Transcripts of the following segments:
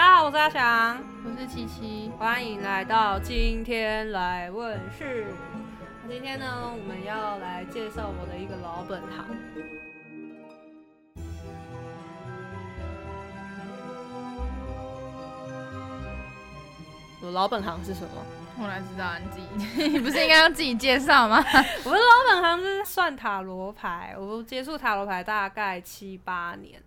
大家好，我是阿翔，我是七七。欢迎来到今天来问事。今天呢，我们要来介绍我的一个老本行。我老本行是什么？我哪知道你自己？你 不是应该要自己介绍吗？我的老本行是算塔罗牌，我接触塔罗牌大概七八年。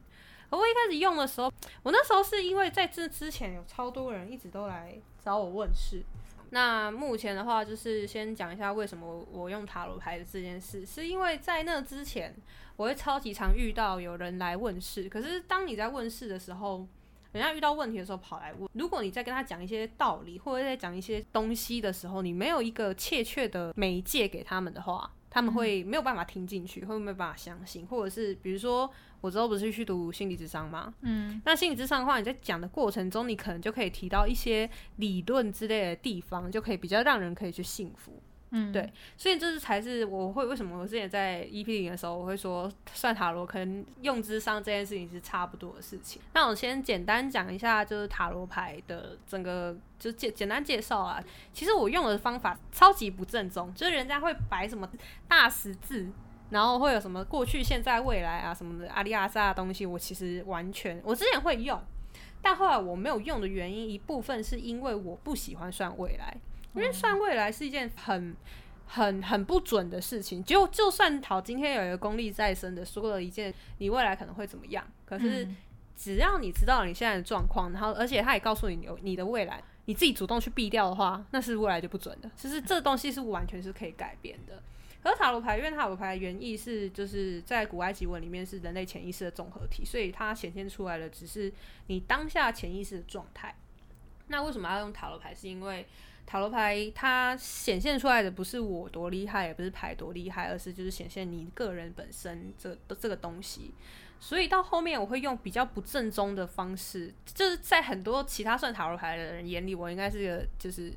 我一开始用的时候，我那时候是因为在这之前有超多人一直都来找我问事。那目前的话，就是先讲一下为什么我用塔罗牌的这件事，是因为在那之前，我会超级常遇到有人来问事。可是当你在问事的时候，人家遇到问题的时候跑来问，如果你在跟他讲一些道理，或者在讲一些东西的时候，你没有一个切确的媒介给他们的话，他们会没有办法听进去，会没有办法相信，或者是比如说。我之后不是去读心理智商吗？嗯，那心理智商的话，你在讲的过程中，你可能就可以提到一些理论之类的地方，就可以比较让人可以去信服。嗯，对，所以这是才是我会为什么我之前在 EP 零的时候，我会说算塔罗可能用智商这件事情是差不多的事情。那我先简单讲一下，就是塔罗牌的整个就简简单介绍啊。其实我用的方法超级不正宗，就是人家会摆什么大十字。然后会有什么过去、现在、未来啊什么的阿里阿萨的东西，我其实完全我之前会用，但后来我没有用的原因，一部分是因为我不喜欢算未来，因为算未来是一件很、很、很不准的事情。就就算好，今天有一个功力在身的说了一件你未来可能会怎么样，可是只要你知道你现在的状况，然后而且他也告诉你有你的未来，你自己主动去避掉的话，那是未来就不准的。其实这东西是完全是可以改变的。而塔罗牌，因为塔罗牌原意是就是在古埃及文里面是人类潜意识的综合体，所以它显现出来的只是你当下潜意识的状态。那为什么要用塔罗牌？是因为塔罗牌它显现出来的不是我多厉害，也不是牌多厉害，而是就是显现你个人本身这这个东西。所以到后面我会用比较不正宗的方式，就是在很多其他算塔罗牌的人眼里，我应该是个就是。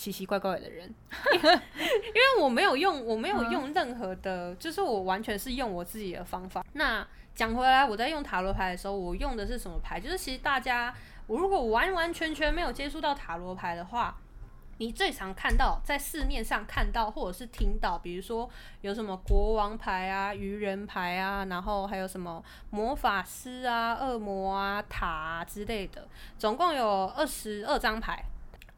奇奇怪怪的人，因为我没有用，我没有用任何的，就是我完全是用我自己的方法。那讲回来，我在用塔罗牌的时候，我用的是什么牌？就是其实大家，我如果完完全全没有接触到塔罗牌的话，你最常看到在市面上看到或者是听到，比如说有什么国王牌啊、愚人牌啊，然后还有什么魔法师啊、恶魔啊、塔啊之类的，总共有二十二张牌。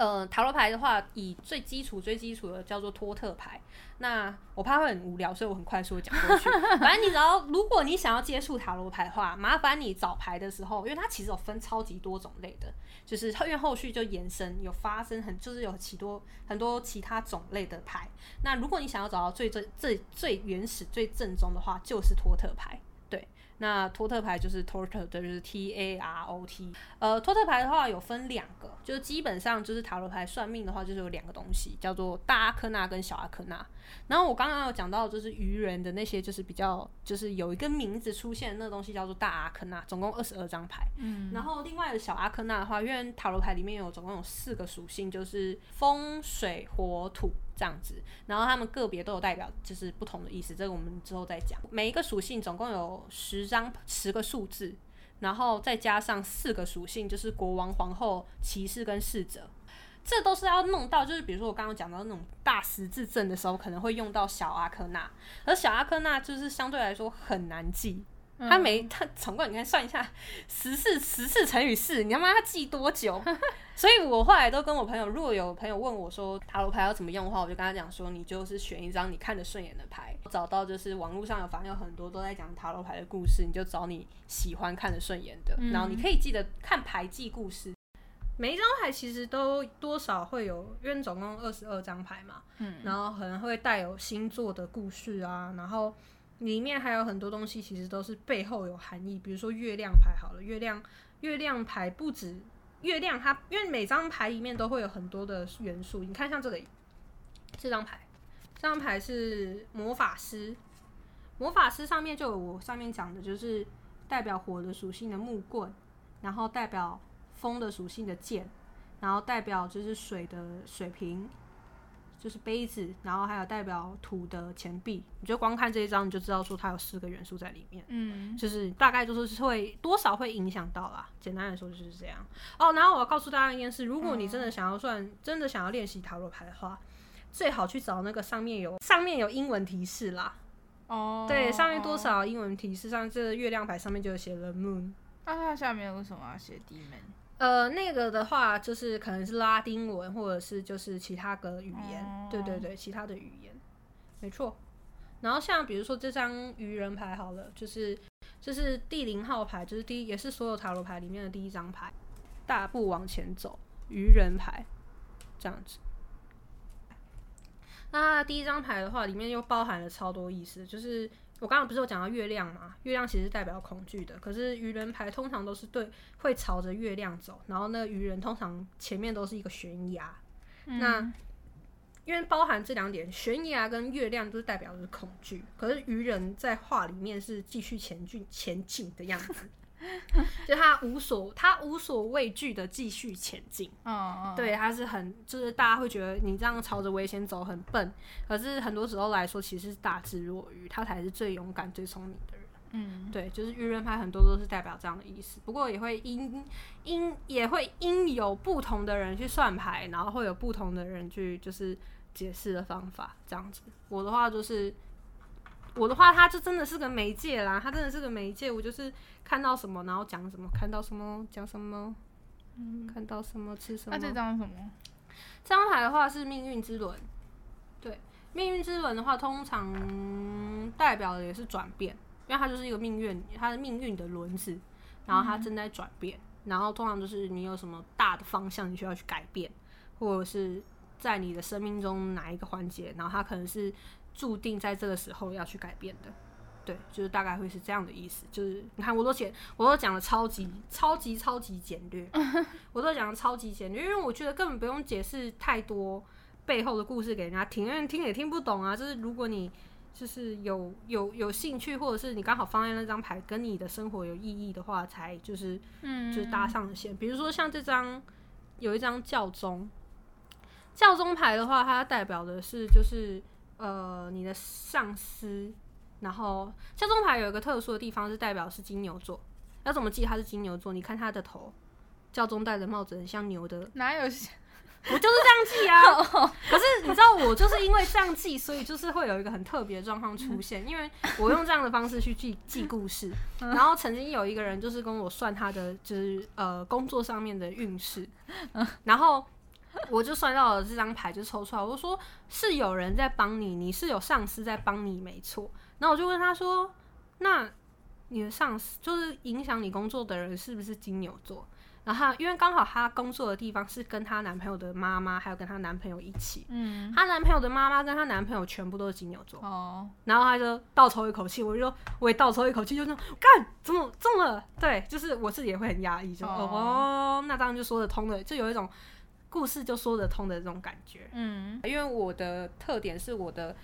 呃，塔罗牌的话，以最基础、最基础的叫做托特牌。那我怕会很无聊，所以我很快速的讲过去。反正你只要，如果你想要接触塔罗牌的话，麻烦你找牌的时候，因为它其实有分超级多种类的，就是因为后续就延伸有发生很，就是有其多很多其他种类的牌。那如果你想要找到最最最最原始、最正宗的话，就是托特牌。那托特牌就是 t o r t 的，就是 T A R O T。呃，托特牌的话有分两个，就是基本上就是塔罗牌算命的话，就是有两个东西，叫做大阿克纳跟小阿克纳。然后我刚刚有讲到，就是愚人的那些，就是比较就是有一个名字出现那个东西叫做大阿克纳，总共二十二张牌。嗯。然后另外的小阿克纳的话，因为塔罗牌里面有总共有四个属性，就是风、水、火、土。这样子，然后他们个别都有代表，就是不同的意思。这个我们之后再讲。每一个属性总共有十张十个数字，然后再加上四个属性，就是国王、皇后、骑士跟侍者。这都是要弄到，就是比如说我刚刚讲到那种大十字阵的时候，可能会用到小阿科纳，而小阿科纳就是相对来说很难记。他没他总共你看算一下，十四十四乘以四，你他妈他记多久？所以我后来都跟我朋友，如果有朋友问我说塔罗牌要怎么用的话，我就跟他讲说，你就是选一张你看得顺眼的牌，找到就是网络上有反正有很多都在讲塔罗牌的故事，你就找你喜欢看得顺眼的，然后你可以记得看牌记故事。每一张牌其实都多少会有，因为总共二十二张牌嘛，嗯，然后可能会带有星座的故事啊，然后。里面还有很多东西，其实都是背后有含义。比如说月亮牌，好了，月亮月亮牌不止月亮，它因为每张牌里面都会有很多的元素。你看，像这个这张牌，这张牌是魔法师，魔法师上面就有我上面讲的，就是代表火的属性的木棍，然后代表风的属性的剑，然后代表就是水的水瓶，就是杯子，然后还有代表土的钱币，你就光看这一张你就知道说它有四个元素在里面。嗯，就是大概就是会多少会影响到啦。简单来说就是这样。哦，然后我要告诉大家一件事，如果你真的想要算，真的想要练习塔罗牌的话，最好去找那个上面有上面有英文提示啦。哦，对，上面多少英文提示，上这个月亮牌上面就有写了 moon。那它下面为什么要写 demon？呃，那个的话就是可能是拉丁文，或者是就是其他的语言。哦对对对，其他的语言，没错。然后像比如说这张愚人牌好了，就是这是第零号牌，就是第一也是所有塔罗牌里面的第一张牌，大步往前走，愚人牌这样子。那第一张牌的话，里面又包含了超多意思，就是我刚刚不是有讲到月亮嘛？月亮其实代表恐惧的，可是愚人牌通常都是对会朝着月亮走，然后那个愚人通常前面都是一个悬崖。那因为包含这两点，悬崖跟月亮都是代表的是恐惧，可是愚人在画里面是继续前进前进的样子，就他无所他无所畏惧的继续前进。嗯嗯，对，他是很，就是大家会觉得你这样朝着危险走很笨，可是很多时候来说，其实是大智若愚，他才是最勇敢、最聪明的人。嗯，对，就是愚人牌很多都是代表这样的意思，不过也会因因也会因有不同的人去算牌，然后会有不同的人去就是解释的方法这样子。我的话就是。我的话，它就真的是个媒介啦，它真的是个媒介。我就是看到什么，然后讲什么，看到什么讲什么，看到什么吃什么。那这张什么？这张牌的话是命运之轮，对，命运之轮的话，通常代表的也是转变，因为它就是一个命运，它的命运的轮子，然后它正在转变，然后通常就是你有什么大的方向你需要去改变，或者是在你的生命中哪一个环节，然后它可能是注定在这个时候要去改变的。对，就是大概会是这样的意思。就是你看，我都简，我都讲的超级超级超级简略，我都讲的超级简略，因为我觉得根本不用解释太多背后的故事给人家听，因为听也听不懂啊。就是如果你就是有有有兴趣，或者是你刚好放在那张牌跟你的生活有意义的话，才就是嗯，就是搭上线。比如说像这张有一张教宗，教宗牌的话，它代表的是就是呃你的上司。然后教宗牌有一个特殊的地方是代表是金牛座，要怎么记他是金牛座？你看他的头，教宗戴的帽子很像牛的，哪有？我就是这样记啊。可是你知道，我就是因为这样记，所以就是会有一个很特别的状况出现，因为我用这样的方式去记记故事。然后曾经有一个人就是跟我算他的就是呃工作上面的运势，然后我就算到了这张牌就抽出来，我就说是有人在帮你，你是有上司在帮你，没错。然后我就问他说：“那你的上司就是影响你工作的人是不是金牛座？”然后因为刚好她工作的地方是跟她男朋友的妈妈，还有跟她男朋友一起。嗯，她男朋友的妈妈跟她男朋友全部都是金牛座。哦，然后她就倒抽一口气，我就说我也倒抽一口气，就说干怎么中了？对，就是我自己也会很压抑，就哦哦那当然就说得通了，就有一种故事就说得通的这种感觉。嗯，因为我的特点是我的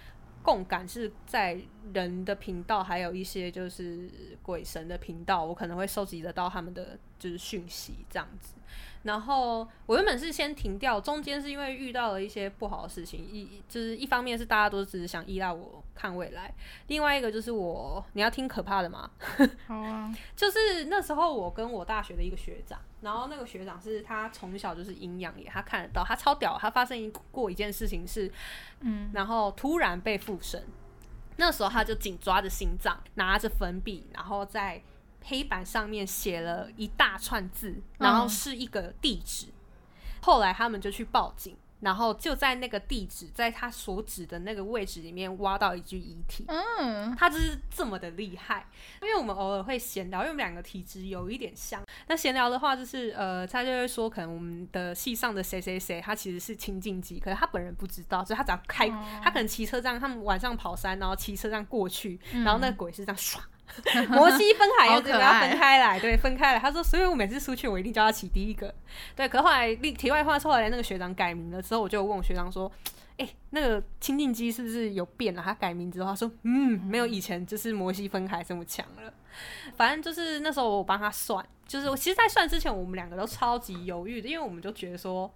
共感是在人的频道，还有一些就是鬼神的频道，我可能会收集得到他们的就是讯息这样子。然后我原本是先停掉，中间是因为遇到了一些不好的事情，一就是一方面是大家都只是想依赖我看未来，另外一个就是我你要听可怕的吗？好啊，就是那时候我跟我大学的一个学长，然后那个学长是他从小就是阴阳眼，他看得到，他超屌，他发生一过一件事情是，嗯，然后突然被附身，那时候他就紧抓着心脏，拿着粉笔，然后在黑板上面写了一大串字，然后是一个地址。后来他们就去报警，然后就在那个地址，在他所指的那个位置里面挖到一具遗体。嗯，他就是这么的厉害，因为我们偶尔会闲聊，因为我们两个体质有一点像。那闲聊的话，就是呃，他就会说，可能我们的系上的谁谁谁，他其实是清净机，可是他本人不知道，所以他只要开，他可能骑车这样，他们晚上跑山，然后骑车这样过去，然后那个鬼是这样唰。摩西分海要好可这个要分开来，对，分开来。他说，所以我每次出去，我一定叫他起第一个。对，可后来另题外话，后来那个学长改名了之后，我就问我学长说，哎、那个清净机是不是有变了？他改名之后，他说，嗯，没有以前就是摩西分海这么强了。反正就是那时候我帮他算，就是我其实，在算之前，我们两个都超级犹豫的，因为我们就觉得说。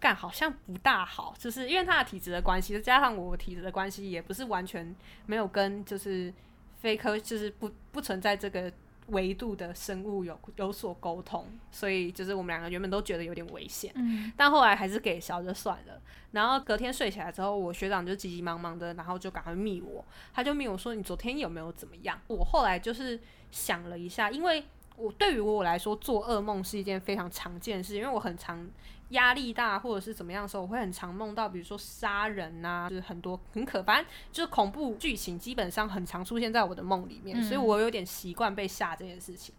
干好像不大好，就是因为他的体质的关系，再加上我体质的关系，也不是完全没有跟就是非科，就是不不存在这个维度的生物有有所沟通，所以就是我们两个原本都觉得有点危险，嗯，但后来还是给小就算了。然后隔天睡起来之后，我学长就急急忙忙的，然后就赶快密我，他就密我说你昨天有没有怎么样？我后来就是想了一下，因为我对于我来说做噩梦是一件非常常见的事，因为我很常压力大或者是怎么样的时候，我会很常梦到，比如说杀人呐、就是很多很可，反正就是恐怖剧情，基本上很常出现在我的梦里面，所以我有点习惯被吓这件事情。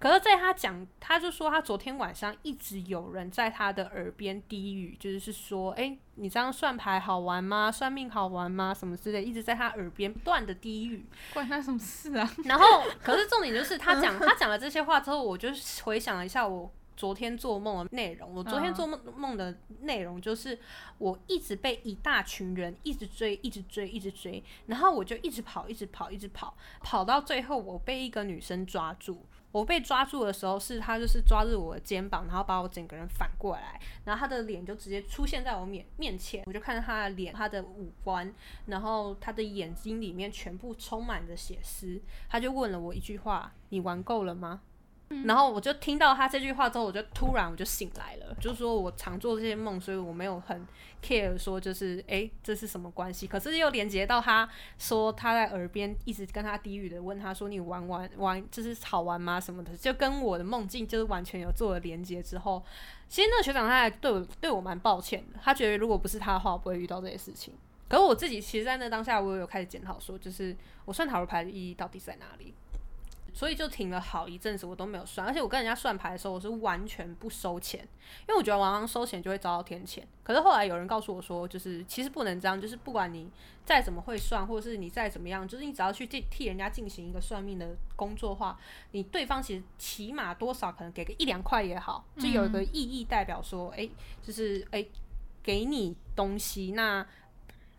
可是，在他讲，他就说他昨天晚上一直有人在他的耳边低语，就是说，哎、你这样算牌好玩吗？算命好玩吗？什么之类，一直在他耳边不断的低语。关他什么事啊？然后，可是重点就是他讲他讲了这些话之后，我就回想了一下我昨天做梦的内容。我昨天做梦梦的内容就是我一直被一大群人一直追，一直追，一直追，然后我就一直跑，一直跑，一直跑，跑到最后我被一个女生抓住。我被抓住的时候，是她就是抓住我的肩膀，然后把我整个人反过来，然后她的脸就直接出现在我面面前，我就看到她的脸、她的五官，然后她的眼睛里面全部充满着血丝。她就问了我一句话：“你玩够了吗？”然后我就听到他这句话之后，我就突然我就醒来了，就是说我常做这些梦，所以我没有很 care 说就是诶这是什么关系，可是又连接到他说他在耳边一直跟他低语的问他说你玩玩玩就是好玩吗什么的，就跟我的梦境就是完全有做了连接之后，其实那个学长他还对我对我蛮抱歉的，他觉得如果不是他的话，我不会遇到这些事情。可是我自己其实，在那当下，我有开始检讨说，就是我算塔罗牌的意义到底在哪里？所以就停了好一阵子，我都没有算。而且我跟人家算牌的时候，我是完全不收钱，因为我觉得往往收钱就会遭到天谴。可是后来有人告诉我说，就是其实不能这样，就是不管你再怎么会算，或者是你再怎么样，就是你只要去替替人家进行一个算命的工作的话，你对方其实起码多少可能给个一两块也好，就有一个意义代表说，诶，就是诶，给你东西，那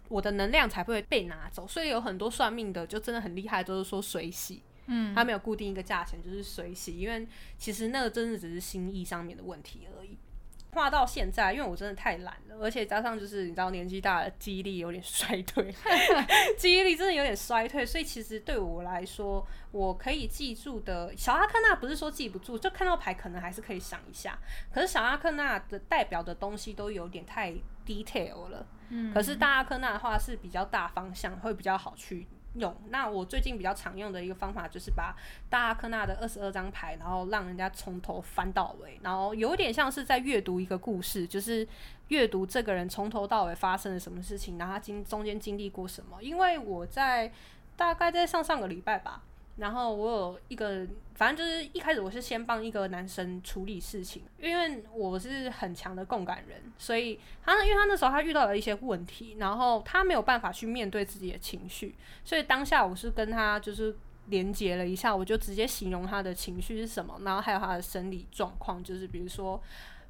我的能量才不会被拿走。所以有很多算命的就真的很厉害，都是说水洗。嗯，它没有固定一个价钱，就是随洗，因为其实那个真的只是心意上面的问题而已。画到现在，因为我真的太懒了，而且加上就是你知道年纪大了，记忆力有点衰退，记忆力真的有点衰退，所以其实对我来说，我可以记住的小阿克纳不是说记不住，就看到牌可能还是可以想一下，可是小阿克纳的代表的东西都有点太 detail 了，嗯。可是大阿克纳的话是比较大方向，会比较好去用。那我最近比较常用的一个方法就是把大阿克纳的二十二张牌，然后让人家从头翻到尾，然后有点像是在阅读一个故事，就是阅读这个人从头到尾发生了什么事情，然后他经中间经历过什么。因为我在大概在上上个礼拜吧，然后我有一个，反正就是一开始我是先帮一个男生处理事情，因为我是很强的共感人，所以他因为他那时候他遇到了一些问题，然后他没有办法去面对自己的情绪，所以当下我是跟他就是连接了一下，我就直接形容他的情绪是什么，然后还有他的生理状况，就是比如说。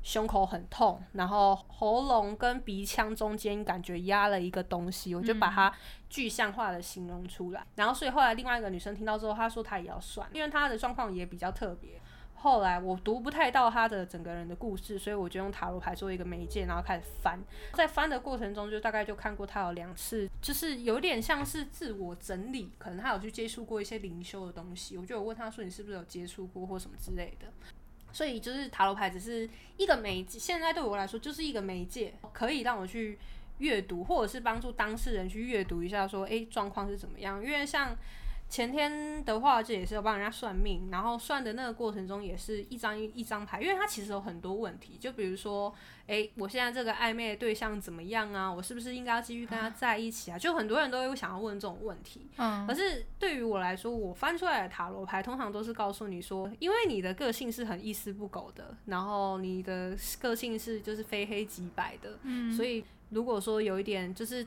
胸口很痛，然后喉咙跟鼻腔中间感觉压了一个东西，我就把它具象化的形容出来。然后，所以后来另外一个女生听到之后，她说她也要算，因为她的状况也比较特别。后来我读不太到她的整个人的故事，所以我就用塔罗牌作为一个媒介，然后开始翻。在翻的过程中，就大概就看过她有两次，就是有点像是自我整理，可能她有去接触过一些灵修的东西。我就有问她说：“你是不是有接触过或什么之类的？”所以就是塔罗牌只是一个媒介，现在对我来说就是一个媒介，可以让我去阅读，或者是帮助当事人去阅读一下，说诶状况是怎么样。因为像前天的话，这也是有帮人家算命，然后算的那个过程中也是一张一一张牌，因为它其实有很多问题，就比如说，诶，我现在这个暧昧的对象怎么样啊？我是不是应该要继续跟他在一起啊？就很多人都会想要问这种问题。嗯可是对于我来说，我翻出来的塔罗牌通常都是告诉你说，因为你的个性是很一丝不苟的，然后你的个性是就是非黑即白的，嗯所以如果说有一点就是。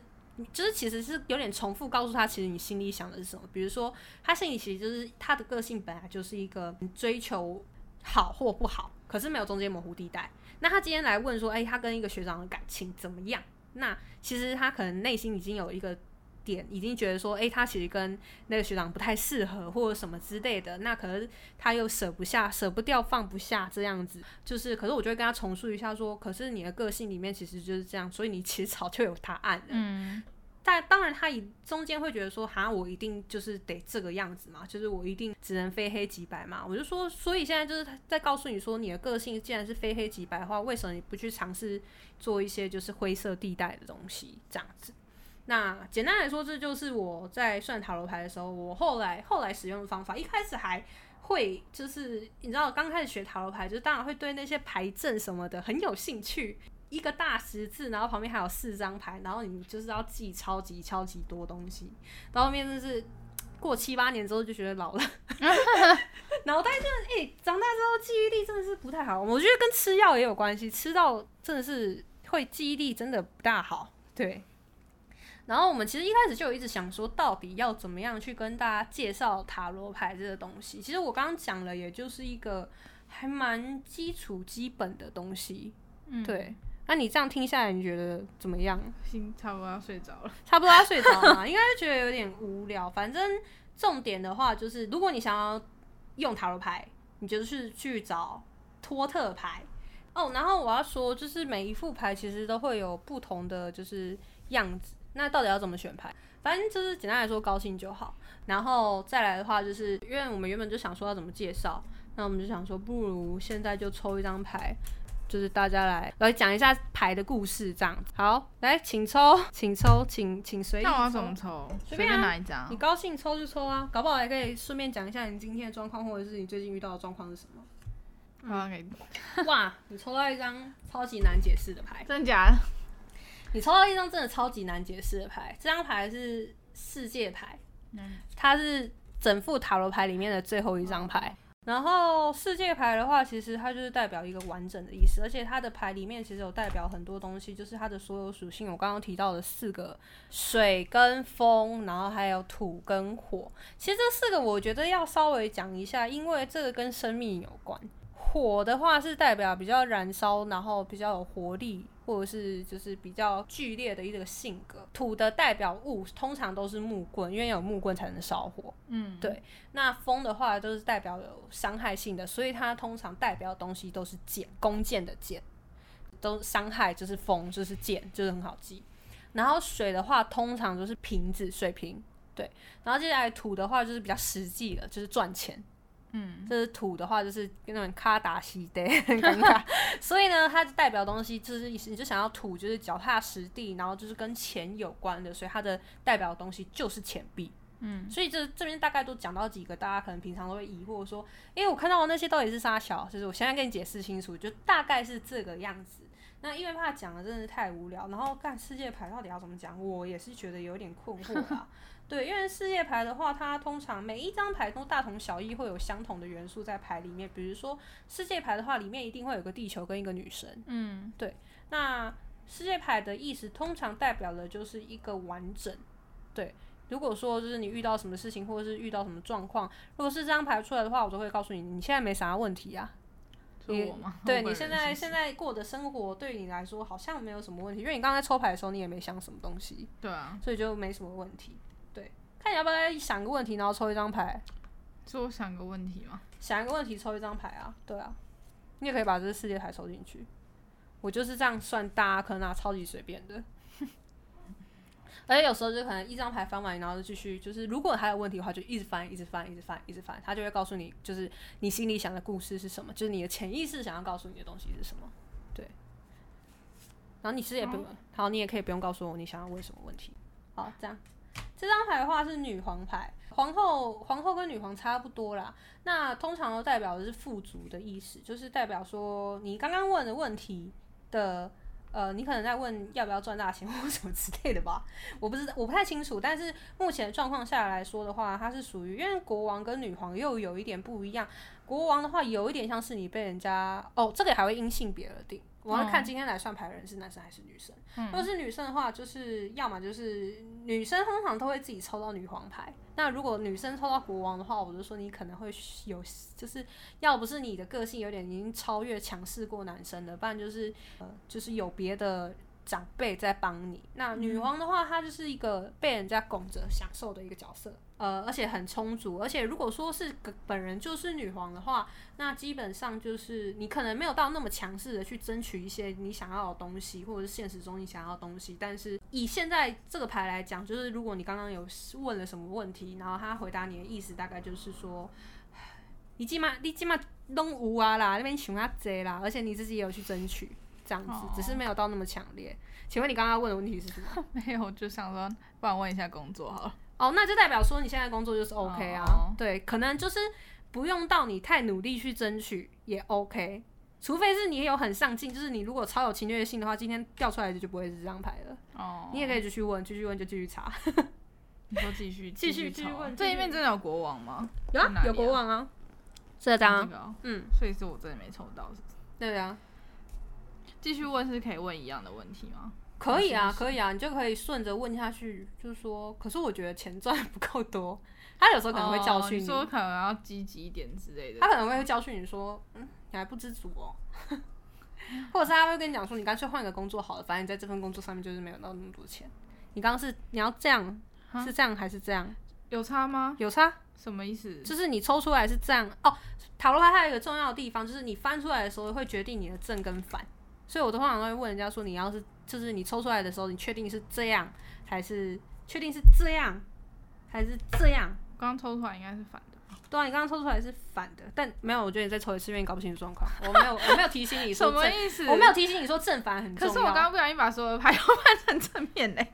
就是其实是有点重复告诉他，其实你心里想的是什么。比如说，他心里其实就是他的个性本来就是一个追求好或不好，可是没有中间模糊地带。那他今天来问说，哎、他跟一个学长的感情怎么样？那其实他可能内心已经有一个点已经觉得说，诶，他其实跟那个学长不太适合，或者什么之类的，那可能他又舍不下、舍不掉、放不下这样子，就是，可是我就会跟他重述一下说，可是你的个性里面其实就是这样，所以你其实早就有答案了。嗯，但当然，他以中间会觉得说，哈，我一定就是得这个样子嘛，就是我一定只能非黑即白嘛。我就说，所以现在就是在告诉你说，你的个性既然是非黑即白的话，为什么你不去尝试做一些就是灰色地带的东西，这样子？那简单来说，这就是我在算塔罗牌的时候，我后来后来使用的方法。一开始还会就是你知道，刚开始学塔罗牌，就是当然会对那些牌阵什么的很有兴趣。一个大十字，然后旁边还有四张牌，然后你就是要记超级超级多东西，到后面就是过七八年之后就觉得老了，脑袋真的哎、长大之后记忆力真的是不太好，我觉得跟吃药也有关系，吃到真的是会记忆力真的不大好，对。然后我们其实一开始就有一直想说，到底要怎么样去跟大家介绍塔罗牌这个东西。其实我刚刚讲了，也就是一个还蛮基础基本的东西，嗯，对。那你这样听下来，你觉得怎么样？心差不多要睡着了。差不多要睡着嘛，应该是觉得有点无聊。反正重点的话就是，如果你想要用塔罗牌，你就是去找托特牌哦。然后我要说，就是每一副牌其实都会有不同的就是样子。那到底要怎么选牌？反正就是简单来说，高兴就好。然后再来的话，就是因为我们原本就想说要怎么介绍，那我们就想说，不如现在就抽一张牌。就是大家来来讲一下牌的故事，这样子。好，来，请抽，请抽，请请随意抽。那我要怎么抽？随随便啊便哪一张你？高兴抽就抽啊，搞不好还可以顺便讲一下你今天的状况，或者是你最近遇到的状况是什么。我要给你，哇，你抽到一张超级难解释的牌，真假的？你抽到一张真的超级难解释的牌。这张牌是世界牌，嗯它是整副塔罗牌里面的最后一张牌。然后世界牌的话，其实它就是代表一个完整的意思，而且它的牌里面其实有代表很多东西，就是它的所有属性，我刚刚提到的四个水跟风，然后还有土跟火。其实这四个我觉得要稍微讲一下，因为这个跟生命有关。火的话是代表比较燃烧，然后比较有活力，或者是就是比较剧烈的一个性格。土的代表物通常都是木棍，因为有木棍才能烧火。嗯，对那风的话都是代表有伤害性的，所以它通常代表的东西都是剑，弓箭的箭，都伤害就是风就是剑，就是很好记。然后水的话，通常就是瓶子、水瓶，对。然后接下来土的话就是比较实际的，就是赚钱。嗯，就是土的话，就是那种卡达西的，很尴尬。所以呢，它代表东西就是你就想要土，就是脚踏实地，然后就是跟钱有关的，所以它的代表的东西就是钱币。嗯，所以这这边大概都讲到几个，大家可能平常都会疑惑说，因为我看到的那些到底是啥小，就是我现在跟你解释清楚，就大概是这个样子。那因为怕讲的真的是太无聊，然后看世界牌到底要怎么讲，我也是觉得有点困惑啦。对，因为世界牌的话，它通常每一张牌都大同小异，会有相同的元素在牌里面。比如说世界牌的话，里面一定会有个地球跟一个女神。嗯，对那世界牌的意思通常代表的就是一个完整。对，如果说就是你遇到什么事情，或者是遇到什么状况，如果是这张牌出来的话，我都会告诉你，你现在没啥问题啊。是我吗？我本人对你现在现在过的生活对你来说好像没有什么问题，因为你刚才抽牌的时候你也没想什么东西，对啊，所以就没什么问题。对，看你要不要再想个问题，然后抽一张牌，是我想个问题吗？想一个问题抽一张牌啊，对啊，你也可以把这个世界牌抽进去。我就是这样算，大家可能拿超级随便的。而且有时候就可能一张牌翻完，然后就继续，就是如果还有问题的话，就一直翻，一直翻，一直翻，一直翻，他就会告诉你，就是你心里想的故事是什么，就是你的潜意识想要告诉你的东西是什么。对。然后你其实也不用，好，你也可以不用告诉我你想要问什么问题。好，这样。这张牌的话是女皇牌，皇后皇后跟女皇差不多啦。那通常都代表的是富足的意思，就是代表说你刚刚问的问题的，呃，你可能在问要不要赚大钱或什么之类的吧，我不知道，我不太清楚。但是目前状况下来说的话，它是属于因为国王跟女皇又有一点不一样。国王的话有一点像是你被人家哦，这个还会因性别而定。我要看今天来算牌的人是男生还是女生。如果是女生的话，就是要么就是女生通常都会自己抽到女皇牌。那如果女生抽到国王的话，我就说你可能会有，就是要不是你的个性有点已经超越强势过男生的，不然就是呃就是有别的长辈在帮你。那女王的话，她就是一个被人家拱着享受的一个角色，呃，而且很充足。而且如果说是个本人就是女皇的话，那基本上就是你可能没有到那么强势的去争取一些你想要的东西，或者是现实中你想要的东西。但是以现在这个牌来讲，就是如果你刚刚有问了什么问题，然后他回答你的意思大概就是说，你起码你起码拢有啊啦，那边想要贼啦，而且你自己也有去争取。这样子，只是没有到那么强烈。请问你刚刚问的问题是什么？没有，就想说，不然问一下工作好了。哦，那就代表说你现在工作就是 OK 啊。对，可能就是不用到你太努力去争取也 OK，除非是你有很上进，就是你如果超有侵略性的话，今天掉出来的就不会是这张牌了。哦，你也可以继续问，继续问就继续查。你说 继续继续继续问，这一面真的有国王吗？有啊，有国王啊。这张，嗯，所以是我真的没抽到，是对啊。继续问是可以问一样的问题吗？可以啊，可以啊，你就可以顺着问下去，就是说，可是我觉得钱赚不够多，他有时候可能会教训你，说可能要积极一点之类的，他可能会教训你说，嗯，你还不知足哦，或者是他会跟你讲说，你干脆换个工作好了，反正你在这份工作上面就是没有到那么多钱，你刚刚是你要这样，是这样还是这样？有差吗？有差？什么意思？就是你抽出来是这样哦，塔罗牌它有一个重要的地方，就是你翻出来的时候会决定你的正跟反。所以，我通常都会问人家说：“你要是就是你抽出来的时候，你确定是这样，还是确定是这样，还是这样？”刚刚抽出来应该是反的。对啊，你刚刚抽出来是反的，但没有，我觉得你再抽一次，因为你搞不清楚状况。我没有，我没有提醒你说什么意思？我没有提醒你说正反很重要。可是我刚刚不小心把所有的牌都换成正面嘞。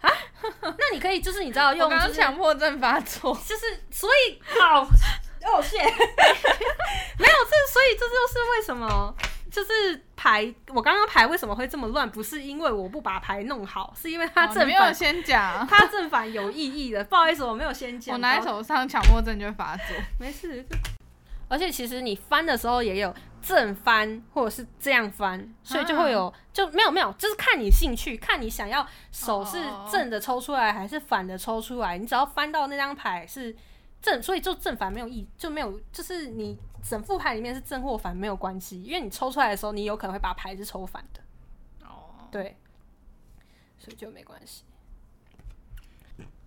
啊？那你可以就是你知道用，刚刚强迫症发作，就是 所以好哦谢，没有这，所以这就是为什么。就是牌，我刚刚牌为什么会这么乱？不是因为我不把牌弄好，是因为它正反先讲，它正反有意义的。不好意思，我没有先讲。我拿在手上，强迫症就会发作。没事。而且其实你翻的时候也有正翻，或者是这样翻，所以就会有就没有没有，就是看你兴趣，看你想要手是正的抽出来还是反的抽出来。你只要翻到那张牌是正，所以就正反没有意，就没有就是你。整副牌里面是正或反没有关系，因为你抽出来的时候，你有可能会把牌是抽反的。哦，对，所以就没关系。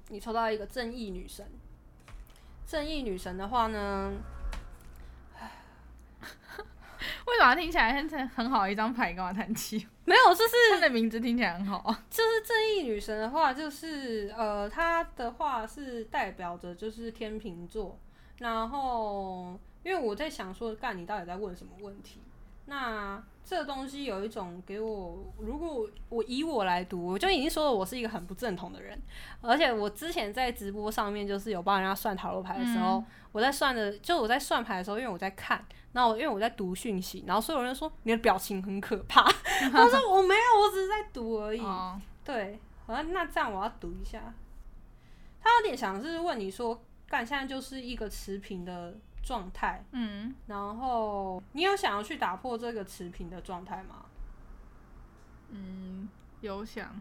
你抽到一个正义女神，正义女神的话呢？为什么听起来很很好一张牌？干嘛叹气？没有，就是它的名字听起来很好。就是正义女神的话，就是呃，她的话是代表着就是天秤座，然后。因为我在想说，干你到底在问什么问题？那这东西有一种给我，如果我以我来读，我就已经说了，我是一个很不正统的人。而且我之前在直播上面，就是有帮人家算塔罗牌的时候，我在算的，就我在算牌的时候，因为我在看，然后因为我在读讯息，然后所有人说你的表情很可怕。我说我没有，我只是在读而已。对，好像那这样我要读一下。他有点想是问你说，干现在就是一个持平的。状态，嗯，然后你有想要去打破这个持平的状态吗？嗯，有想，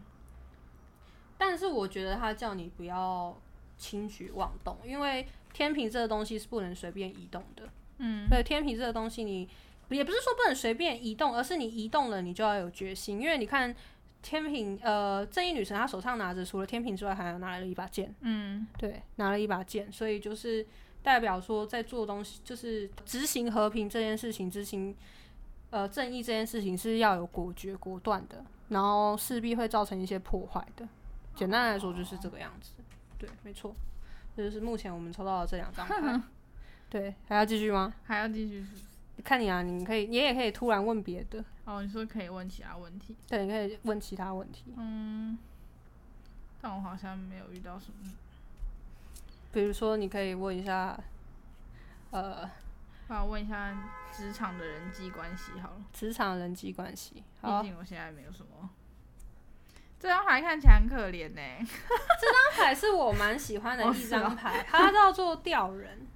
但是我觉得他叫你不要轻举妄动，因为天平这个东西是不能随便移动的，嗯，对，天平这个东西你也不是说不能随便移动，而是你移动了，你就要有决心，因为你看天平，呃，正义女神她手上拿着除了天平之外，还有拿了一把剑，嗯，对，拿了一把剑，所以就是。代表说，在做东西就是执行和平这件事情，执行呃正义这件事情是要有果决果断的，然后势必会造成一些破坏的。简单来说就是这个样子。对，没错，这就是目前我们抽到的这两张牌。对，还要继续吗？还要继续？看你啊，你可以，你也可以突然问别的。哦，你说可以问其他问题？对，你可以问其他问题。嗯，但我好像没有遇到什么。比如说，你可以问一下，呃，我问一下职场的人际关系好了。职场人际关系，毕竟我现在没有什么。这张牌看起来很可怜呢。这张牌是我蛮喜欢的一张牌，它叫做吊人，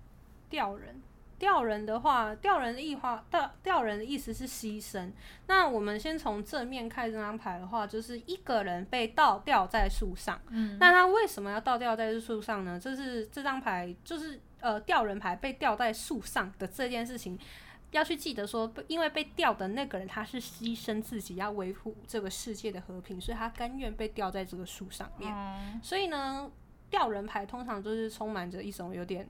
吊人。吊人的话，吊人的意话，吊吊人的意思是牺牲。那我们先从正面看这张牌的话，就是一个人被倒吊在树上。嗯，那他为什么要倒吊在树上呢？这是这张牌，就是呃吊人牌被吊在树上的这件事情，要去记得说，因为被吊的那个人他是牺牲自己要维护这个世界的和平，所以他甘愿被吊在这个树上面。嗯所以呢，吊人牌通常就是充满着一种有点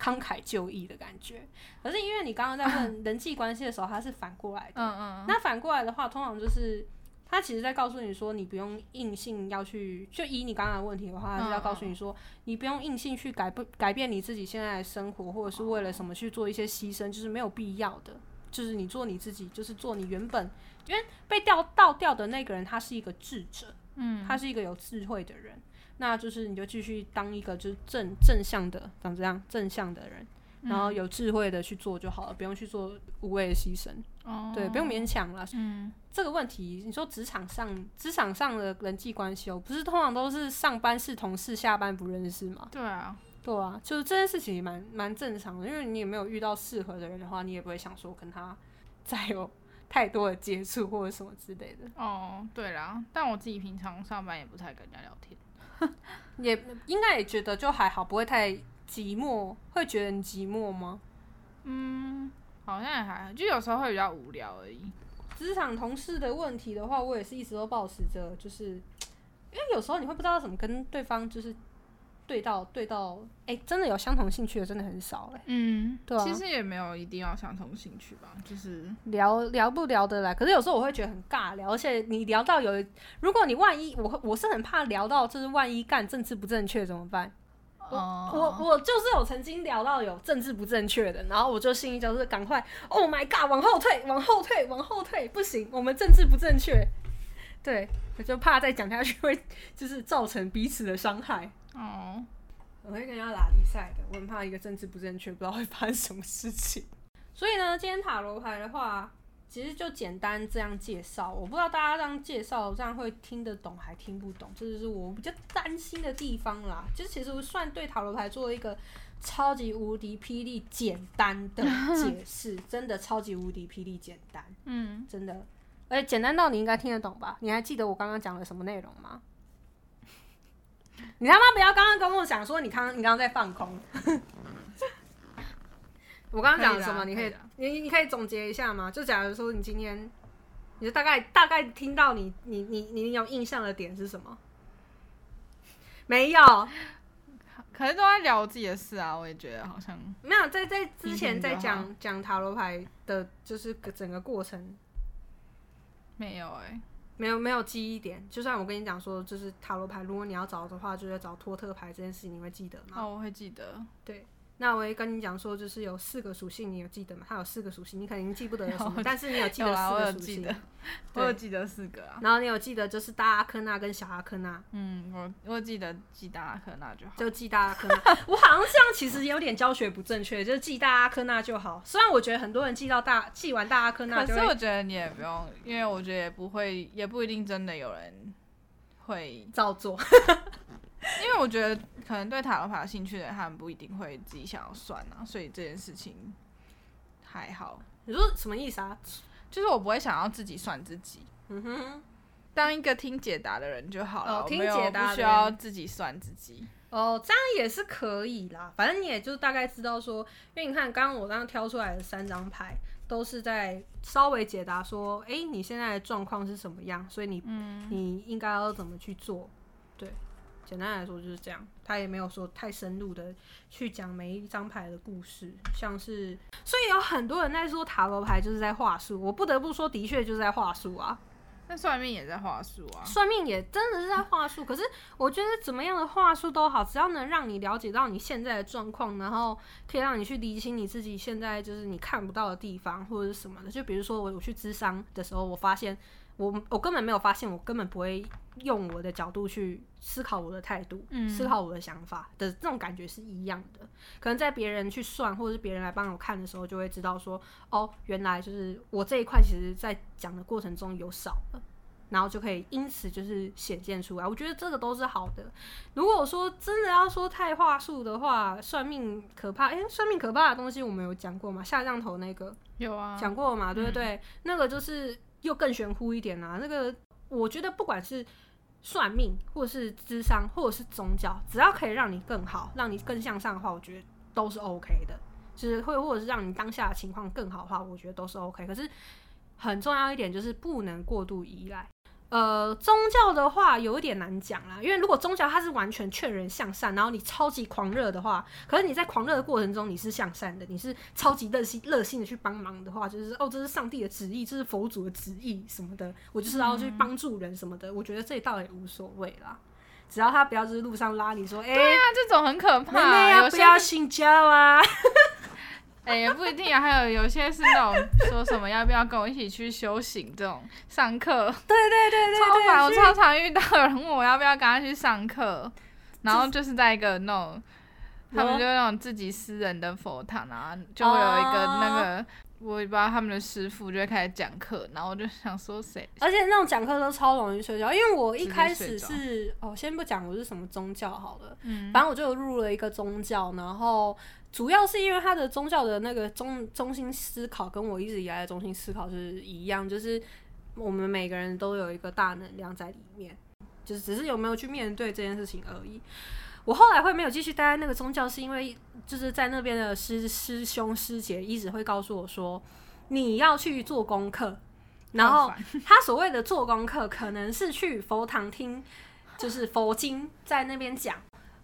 慷慨就义的感觉。可是因为你刚刚在问 人际关系的时候，它是反过来的。嗯嗯，那反过来的话，通常就是他其实在告诉你说，你不用硬性要去，就以你刚刚的问题的话，他是要告诉你说，你不用硬性去改不改变你自己现在的生活，或者是为了什么去做一些牺牲，就是没有必要的。就是你做你自己，就是做你原本，因为被调倒掉的那个人，他是一个智者，嗯，他是一个有智慧的人，那就是你就继续当一个就是正正向的，长这样正向的人，然后有智慧的去做就好了，不用去做无谓的牺牲，哦，对，不用勉强了。嗯，这个问题，你说职场上职场上的人际关系哦，不是通常都是上班是同事，下班不认识吗？对啊，对啊，就是这件事情蛮蛮正常的，因为你也没有遇到适合的人的话，你也不会想说跟他再有太多的接触或者什么之类的，哦，对啦，但我自己平常上班也不太跟人家聊天。也应该也觉得就还好，不会太寂寞，会觉得你寂寞吗？嗯，好像也还好，就有时候会比较无聊而已。职场同事的问题的话，我也是一直都保持着，就是因为有时候你会不知道怎么跟对方就是对到对到，哎、真的有相同兴趣的真的很少哎、嗯，对啊其实也没有一定要相同兴趣吧，就是聊聊不聊得来，可是有时候我会觉得很尬聊，而且你聊到有，如果你万一我会我是很怕聊到就是万一干政治不正确怎么办？哦我我就是有曾经聊到有政治不正确的，然后我就心里就是赶快，Oh my god，往后退，往后退，往后退，不行，我们政治不正确。对，我就怕再讲下去会就是造成彼此的伤害。哦，我会跟人家打比赛的，我很怕一个政治不正确，不知道会发生什么事情。所以呢，今天塔罗牌的话，其实就简单这样介绍。我不知道大家这样介绍，这样会听得懂还听不懂，这就是我比较担心的地方啦。就是其实我算对塔罗牌做了一个超级无敌霹雳简单的解释，真的超级无敌霹雳简单，嗯，真的。而且简单到你应该听得懂吧？你还记得我刚刚讲了什么内容吗？你他妈不要刚刚跟我讲说你刚你刚刚在放空。我刚刚讲了什么？你可以你你可以总结一下吗？就假如说你今天，你就大概大概听到你你你你有印象的点是什么？没有，可是都在聊自己的事啊，我也觉得好像没有在在之前在讲讲塔罗牌的，就是整个过程没有哎、没有没有记忆点。就算我跟你讲说，就是塔罗牌，如果你要找的话，就是找托特牌这件事情，你会记得吗？哦，我会记得，那我也跟你讲说，就是有四个属性，你有记得吗？它有四个属性，你肯定记不得有什么，但是你有记得四个属性有记得。，我有记得四个啊。然后你有记得就是大阿科纳跟小阿科纳，嗯，我我记得记大阿克纳就好。就记大阿科纳。我好像这样其实有点教学不正确，就是记大阿科纳就好。虽然我觉得很多人记到大记完大阿科纳可是我觉得你也不用，因为我觉得也不会，也不一定真的有人会，照做。因为我觉得可能对塔罗牌有兴趣的人，他们不一定会自己想要算啊，所以这件事情还好。你说什么意思啊？就是我不会想要自己算自己，嗯哼，当一个听解答的人就好了，哦听我没有解答的不需要自己算自己。哦，这样也是可以啦。反正你也就大概知道说，因为你看刚刚我刚刚挑出来的三张牌，都是在稍微解答说，诶，你现在的状况是什么样，所以你、你应该要怎么去做。对，简单来说就是这样。他也没有说太深入的去讲每一张牌的故事，像是，所以有很多人在说塔罗牌就是在话术，我不得不说，的确就是在话术啊。那算命也在话术啊，算命也真的是在话术，可是我觉得怎么样的话术都好，只要能让你了解到你现在的状况，然后可以让你去理清你自己现在就是你看不到的地方或者是什么的。就比如说我我去咨商的时候，我发现我我根本没有发现，我根本不会用我的角度去思考我的态度，嗯思考我的想法的这种感觉是一样的。可能在别人去算或者是别人来帮我看的时候，就会知道说，哦，原来就是我这一块其实在讲的过程中有少了。然后就可以因此就是显现出来，我觉得这个都是好的。如果说真的要说太话术的话，算命可怕，诶，算命可怕的东西我们有讲过吗？下降头那个有啊，讲过嘛，对不对？那个就是又更玄乎一点啦。那个我觉得不管是算命，或者是智商，或者是宗教，只要可以让你更好，让你更向上的话，我觉得都是 OK 的。就是会或者是让你当下的情况更好的话，我觉得都是 OK。可是很重要一点就是不能过度依赖。呃，宗教的话有一点难讲啦，因为如果宗教它是完全劝人向善，然后你超级狂热的话，可是你在狂热的过程中你是向善的，你是超级热心热心的去帮忙的话，就是哦，这是上帝的旨意，这是佛祖的旨意什么的，我就是要去帮助人什么的，我觉得这倒也无所谓啦，只要他不要就是路上拉你说，哎、对啊，这种很可妹妹怕。要不要信教啊？哎、也不一定啊，还有有些是那种说什么要不要跟我一起去修行这种上课，对对对对超烦。我对，超常遇到有人问我要不要跟他去上课，然后就是在一个那种，他们就那种自己私人的佛堂啊，就会有一个那个。我也不知道他们的师傅就会开始讲课，然后我就想说谁而且那种讲课都超容易睡觉，因为我一开始是哦，先不讲我是什么宗教好了，嗯反正我就入了一个宗教，然后主要是因为他的宗教的那个中中心思考跟我一直以来的中心思考是一样，就是我们每个人都有一个大能量在里面，就是只是有没有去面对这件事情而已。我后来会没有继续待在那个宗教，是因为就是在那边的师师兄师姐一直会告诉我说，你要去做功课，然后他所谓的做功课，可能是去佛堂听，就是佛经在那边讲，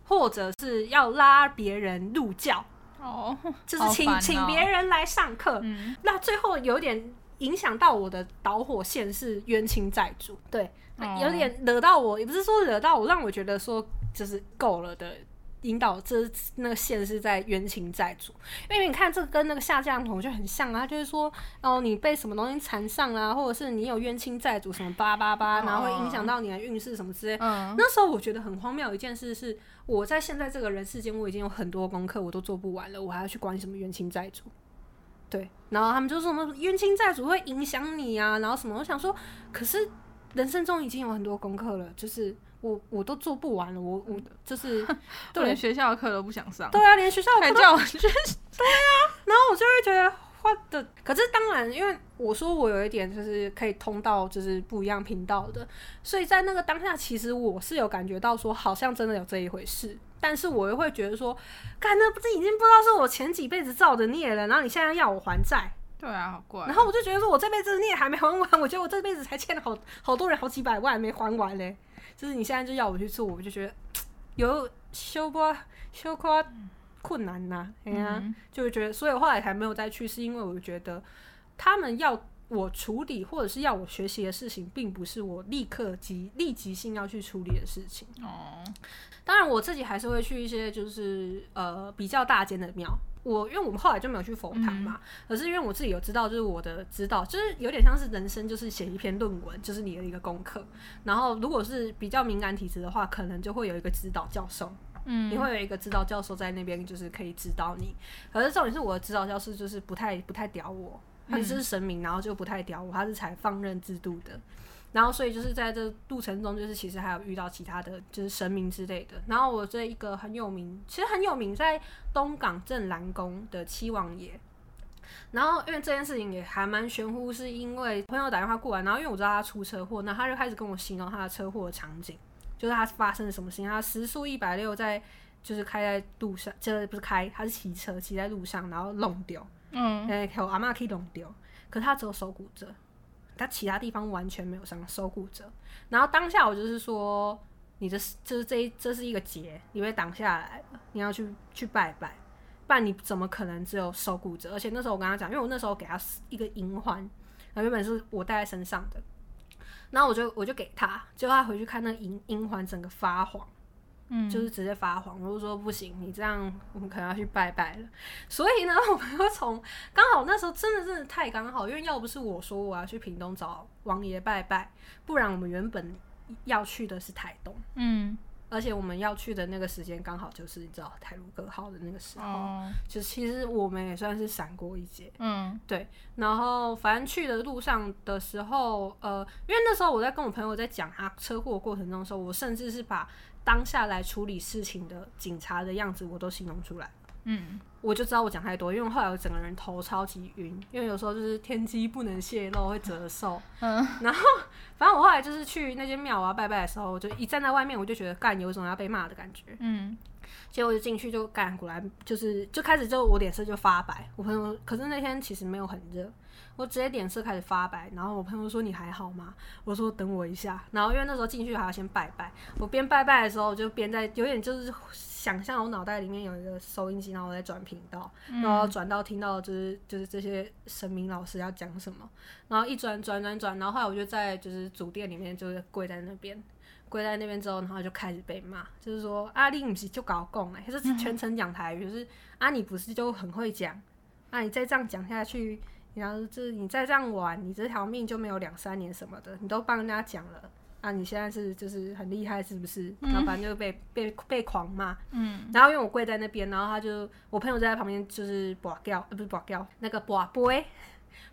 或者是要拉别人入教，哦，就是请、哦请别人来上课。嗯，那最后有点影响到我的导火线是冤亲债主，对，哦有点惹到我，也不是说惹到我，让我觉得说就是够了的。引导这那个线是在冤亲债主，因为你看这个跟那个下降头就很像啊，他就是说哦你被什么东西缠上啊，或者是你有冤亲债主什么八八八，然后会影响到你的运势什么之类。嗯，那时候我觉得很荒谬一件事是，我在现在这个人世间，我已经有很多功课我都做不完了，我还要去管什么冤亲债主？对，然后他们就说什么冤亲债主会影响你啊，然后什么？我想说，可是人生中已经有很多功课了，就是我我都做不完了，我我就是 连学校的课都不想上，对啊，连学校的还课都叫我去，然后我就会觉得花的，可是当然，因为我说我有一点就是可以通到就是不一样频道的，所以在那个当下，其实我是有感觉到说好像真的有这一回事，但是我又会觉得说，干那不是已经不知道是我前几辈子造的孽了，然后你现在要我还债，对啊，好怪。然后我就觉得说我这辈子的孽还没还完，我觉得我这辈子才欠了好好多人好几百万没还完嘞，就是你现在就要我去做，我就觉得有修过修过困难呐、哎呀、嗯就会觉得，所以我后来才没有再去，是因为我觉得他们要我处理或者是要我学习的事情，并不是我立刻即立即性要去处理的事情。哦，当然，我自己还是会去一些就是呃比较大间的庙。我因为我们后来就没有去佛堂嘛，可是因为我自己有知道，就是我的指导，就是有点像是人生，就是写一篇论文，就是你的一个功课。然后如果是比较敏感体质的话，可能就会有一个指导教授，嗯，你会有一个指导教授在那边，就是可以指导你。可是重点是我的指导教师就是不太不太屌我，他就是神明，然后就不太屌我，他是采放任制度的。然后所以就是在这路程中，就是其实还有遇到其他的就是神明之类的。然后我这一个很有名，其实很有名，在东港镇澜宫的七王爷。然后因为这件事情也还蛮玄乎，是因为朋友打电话过来，然后因为我知道他出车祸，那他就开始跟我形容他的车祸的场景，就是他发生了什么事情，他时速一百六在就是开在路上，这不是开，他是骑车骑在路上，然后弄丢，嗯，哎、我阿妈可以弄丢，可他只有手骨折，他其他地方完全没有伤，手骨折。然后当下我就是说，你这是就是这一这是一个劫，你被挡下来了，你要去去拜拜，不然你怎么可能只有手骨折？而且那时候我跟他讲，因为我那时候给他一个银环，然后原本是我戴在身上的，然后我就我就给他，结果他回去看那个银银环整个发黄。嗯，就是直接发黄，我就说不行，你这样我们可能要去拜拜了。所以呢，我们又从刚好那时候真的真的太刚好，因为要不是我说我要去屏东找王爷拜拜，不然我们原本要去的是台东，嗯，而且我们要去的那个时间刚好就是你知道台卢格号的那个时候，哦，就其实我们也算是闪过一劫。嗯，对，然后反正去的路上的时候，呃，因为那时候我在跟我朋友在讲他车祸过程中的时候，我甚至是把当下来处理事情的警察的样子我都形容出来，嗯，我就知道我讲太多，因为后来我整个人头超级晕，因为有时候就是天机不能泄露会折寿，嗯，然后反正我后来就是去那间庙我要拜拜的时候，我就一站在外面，我就觉得干有一种要被骂的感觉，嗯，结果就进去就干，果然就是就开始就我脸色就发白。我朋友可是那天其实没有很热，我直接脸色开始发白。然后我朋友说你还好吗？我说等我一下。然后因为那时候进去还要先拜拜，我边拜拜的时候我就边在有点就是想象我脑袋里面有一个收音机，然后我在转频道，然后转到听到就是就是这些神明老师要讲什么，然后一转转转转，然后后来我就在就是主殿里面就是跪在那边。跪在那边之后，然后就开始被骂，就是说阿丽不是就搞共哎，就是全程讲台语，就是啊你不是就很会讲，啊你再这样讲下去，然后就是你再这样玩，你这条命就没有两三年什么的，你都帮人家讲了，啊你现在是就是很厉害是不是？然后反正就被被被狂骂，嗯，然后因为我跪在那边，然后他就我朋友在旁边就是拔掉，呃不是拔掉，那个拔杯。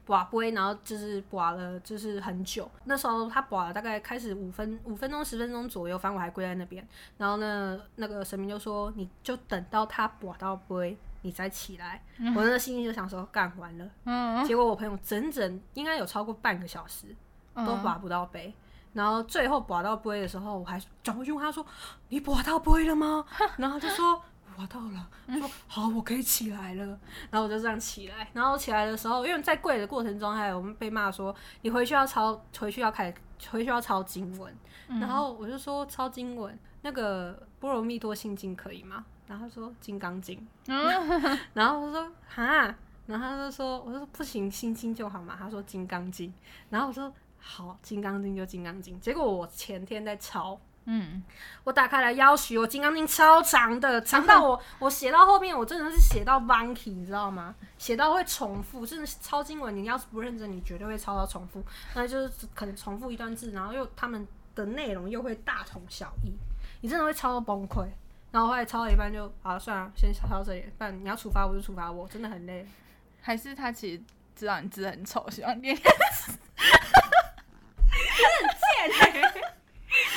拔杯，然后就是拔了，就是很久。那时候他拔了大概开始五分五分钟十分钟左右，反正我还跪在那边。然后呢，那个神明就说：“你就等到他拔到杯，你再起来。”我那个心里就想说：“干完了。”嗯。结果我朋友整整应该有超过半个小时都拔不到杯。然后最后拔到杯的时候，我还转过去问他说：“你拔到杯了吗？”然后就说。滑到了，说好，我可以起来了。然后我就这样起来，然后起来的时候，因为在跪的过程中，还有我们被骂说你回去要抄，回去要开，回去要抄经文。然后我就说抄经文，那个波罗蜜多心经可以吗？然后他说金刚经。然后我说哈，然后他就说我说不行，心经就好嘛。他说金刚经。然后我说好，金刚经就金刚经。结果我前天在抄。嗯，我打开来要许我《金刚经》超长的，长到 我我写到后面，我真的是写到 bunky，你知道吗？写到会重复，真的是抄经文，你要是不认真，你绝对会抄到重复。那就是可能重复一段字，然后又他们的内容又会大同小异，你真的会抄到崩溃。然后后来抄到一半就，啊，算了，先抄到这里。不然你要处罚我就处罚我，真的很累。还是他其实知道你字很丑，希望练。你很贱。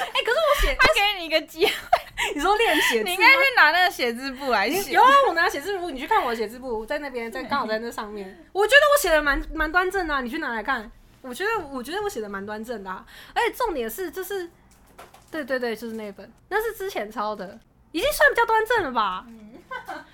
哎，可是我写，他给你一个机会，你说练写字，你应该去拿那个写字簿来写。有啊，我拿写字簿，你去看我的写字簿，在那边，在刚好在那上面。我觉得我写的蛮蛮端正的，你去拿来看。我觉得我觉得我写的蛮端正的，而且重点是，就是对对对，就是那本，那是之前抄的，已经算比较端正了吧？嗯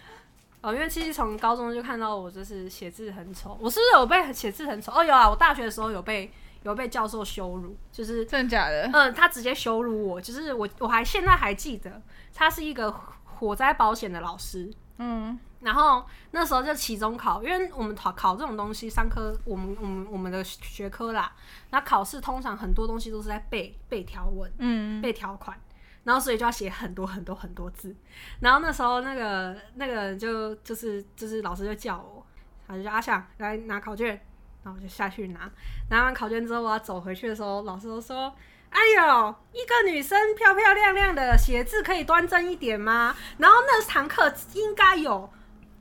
哦，因为其实从高中就看到我就是写字很丑，我是不是有被写字很丑？哦，有啊，我大学的时候有被。有被教授羞辱，就是真的假的？嗯，他直接羞辱我，就是我我还现在还记得，他是一个火灾保险的老师，嗯，然后那时候就期中考，因为我们考考这种东西，三科我们我们我们的学科啦，那考试通常很多东西都是在背背条文，嗯，背条款，然后所以就要写很多很多很多字，然后那时候那个那个就就是就是老师就叫我，他就叫阿翔来拿考卷。然后我就下去拿，拿完考卷之后，我要走回去的时候，老师都说：“哎呦，一个女生漂漂亮亮的，写字可以端正一点吗？”然后那堂课应该有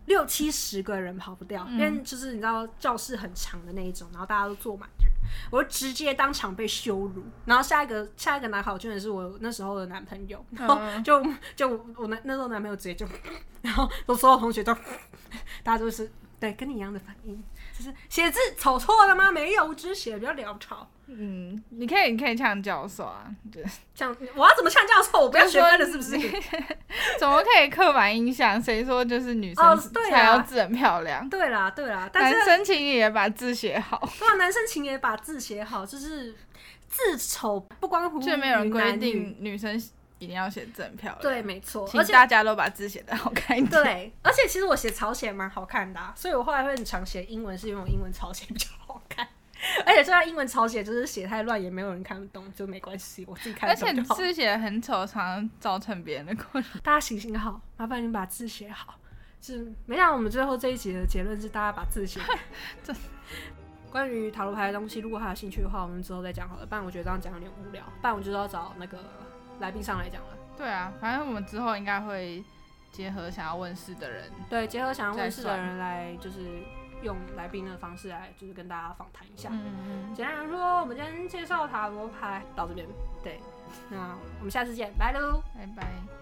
六七十个人跑不掉，因为就是你知道教室很长的那一种，然后大家都坐满，我就直接当场被羞辱。然后下一个下一个拿考卷的是我那时候的男朋友，然后就就我那那时候男朋友直接就，然后所有同学都，大家都是对跟你一样的反应。就是写字丑错了吗？没有，我只是写的比较潦草。嗯，你可以，你可以呛教授啊，对，呛我要怎么呛教授？我不要学分了，是不是？怎么可以刻板印象？谁说就是女生才要字很漂亮？对啦，对啦，男生请也把字写好。对啊，男生请也把字写好，就是字丑不关乎就没有人规定女生。一定要写字很漂亮，对，没错，而且大家都把字写的好看一点。对，而且其实我写草写蛮好看的，所以我后来会很常写英文，是因为我英文草写比较好看。而且这样英文草写就是写太乱，也没有人看得懂，就没关系，我自己看得懂而且字写的很丑，常常造成别人的困扰。大家行行好，麻烦你把字写好。是，没想到我们最后这一集的结论是大家把字写。这关于塔罗牌的东西，如果还有兴趣的话，我们之后再讲好了。不然我觉得这样讲有点无聊。不然我就要找那个。来宾上来讲了，对啊，反正我们之后应该会结合想要问世的人，对，结合想要问世的人来，就是用来宾的方式来，就是跟大家访谈一下。嗯嗯简单来说，我们今天介绍塔罗牌到这边，对，那我们下次见，拜喽，拜拜。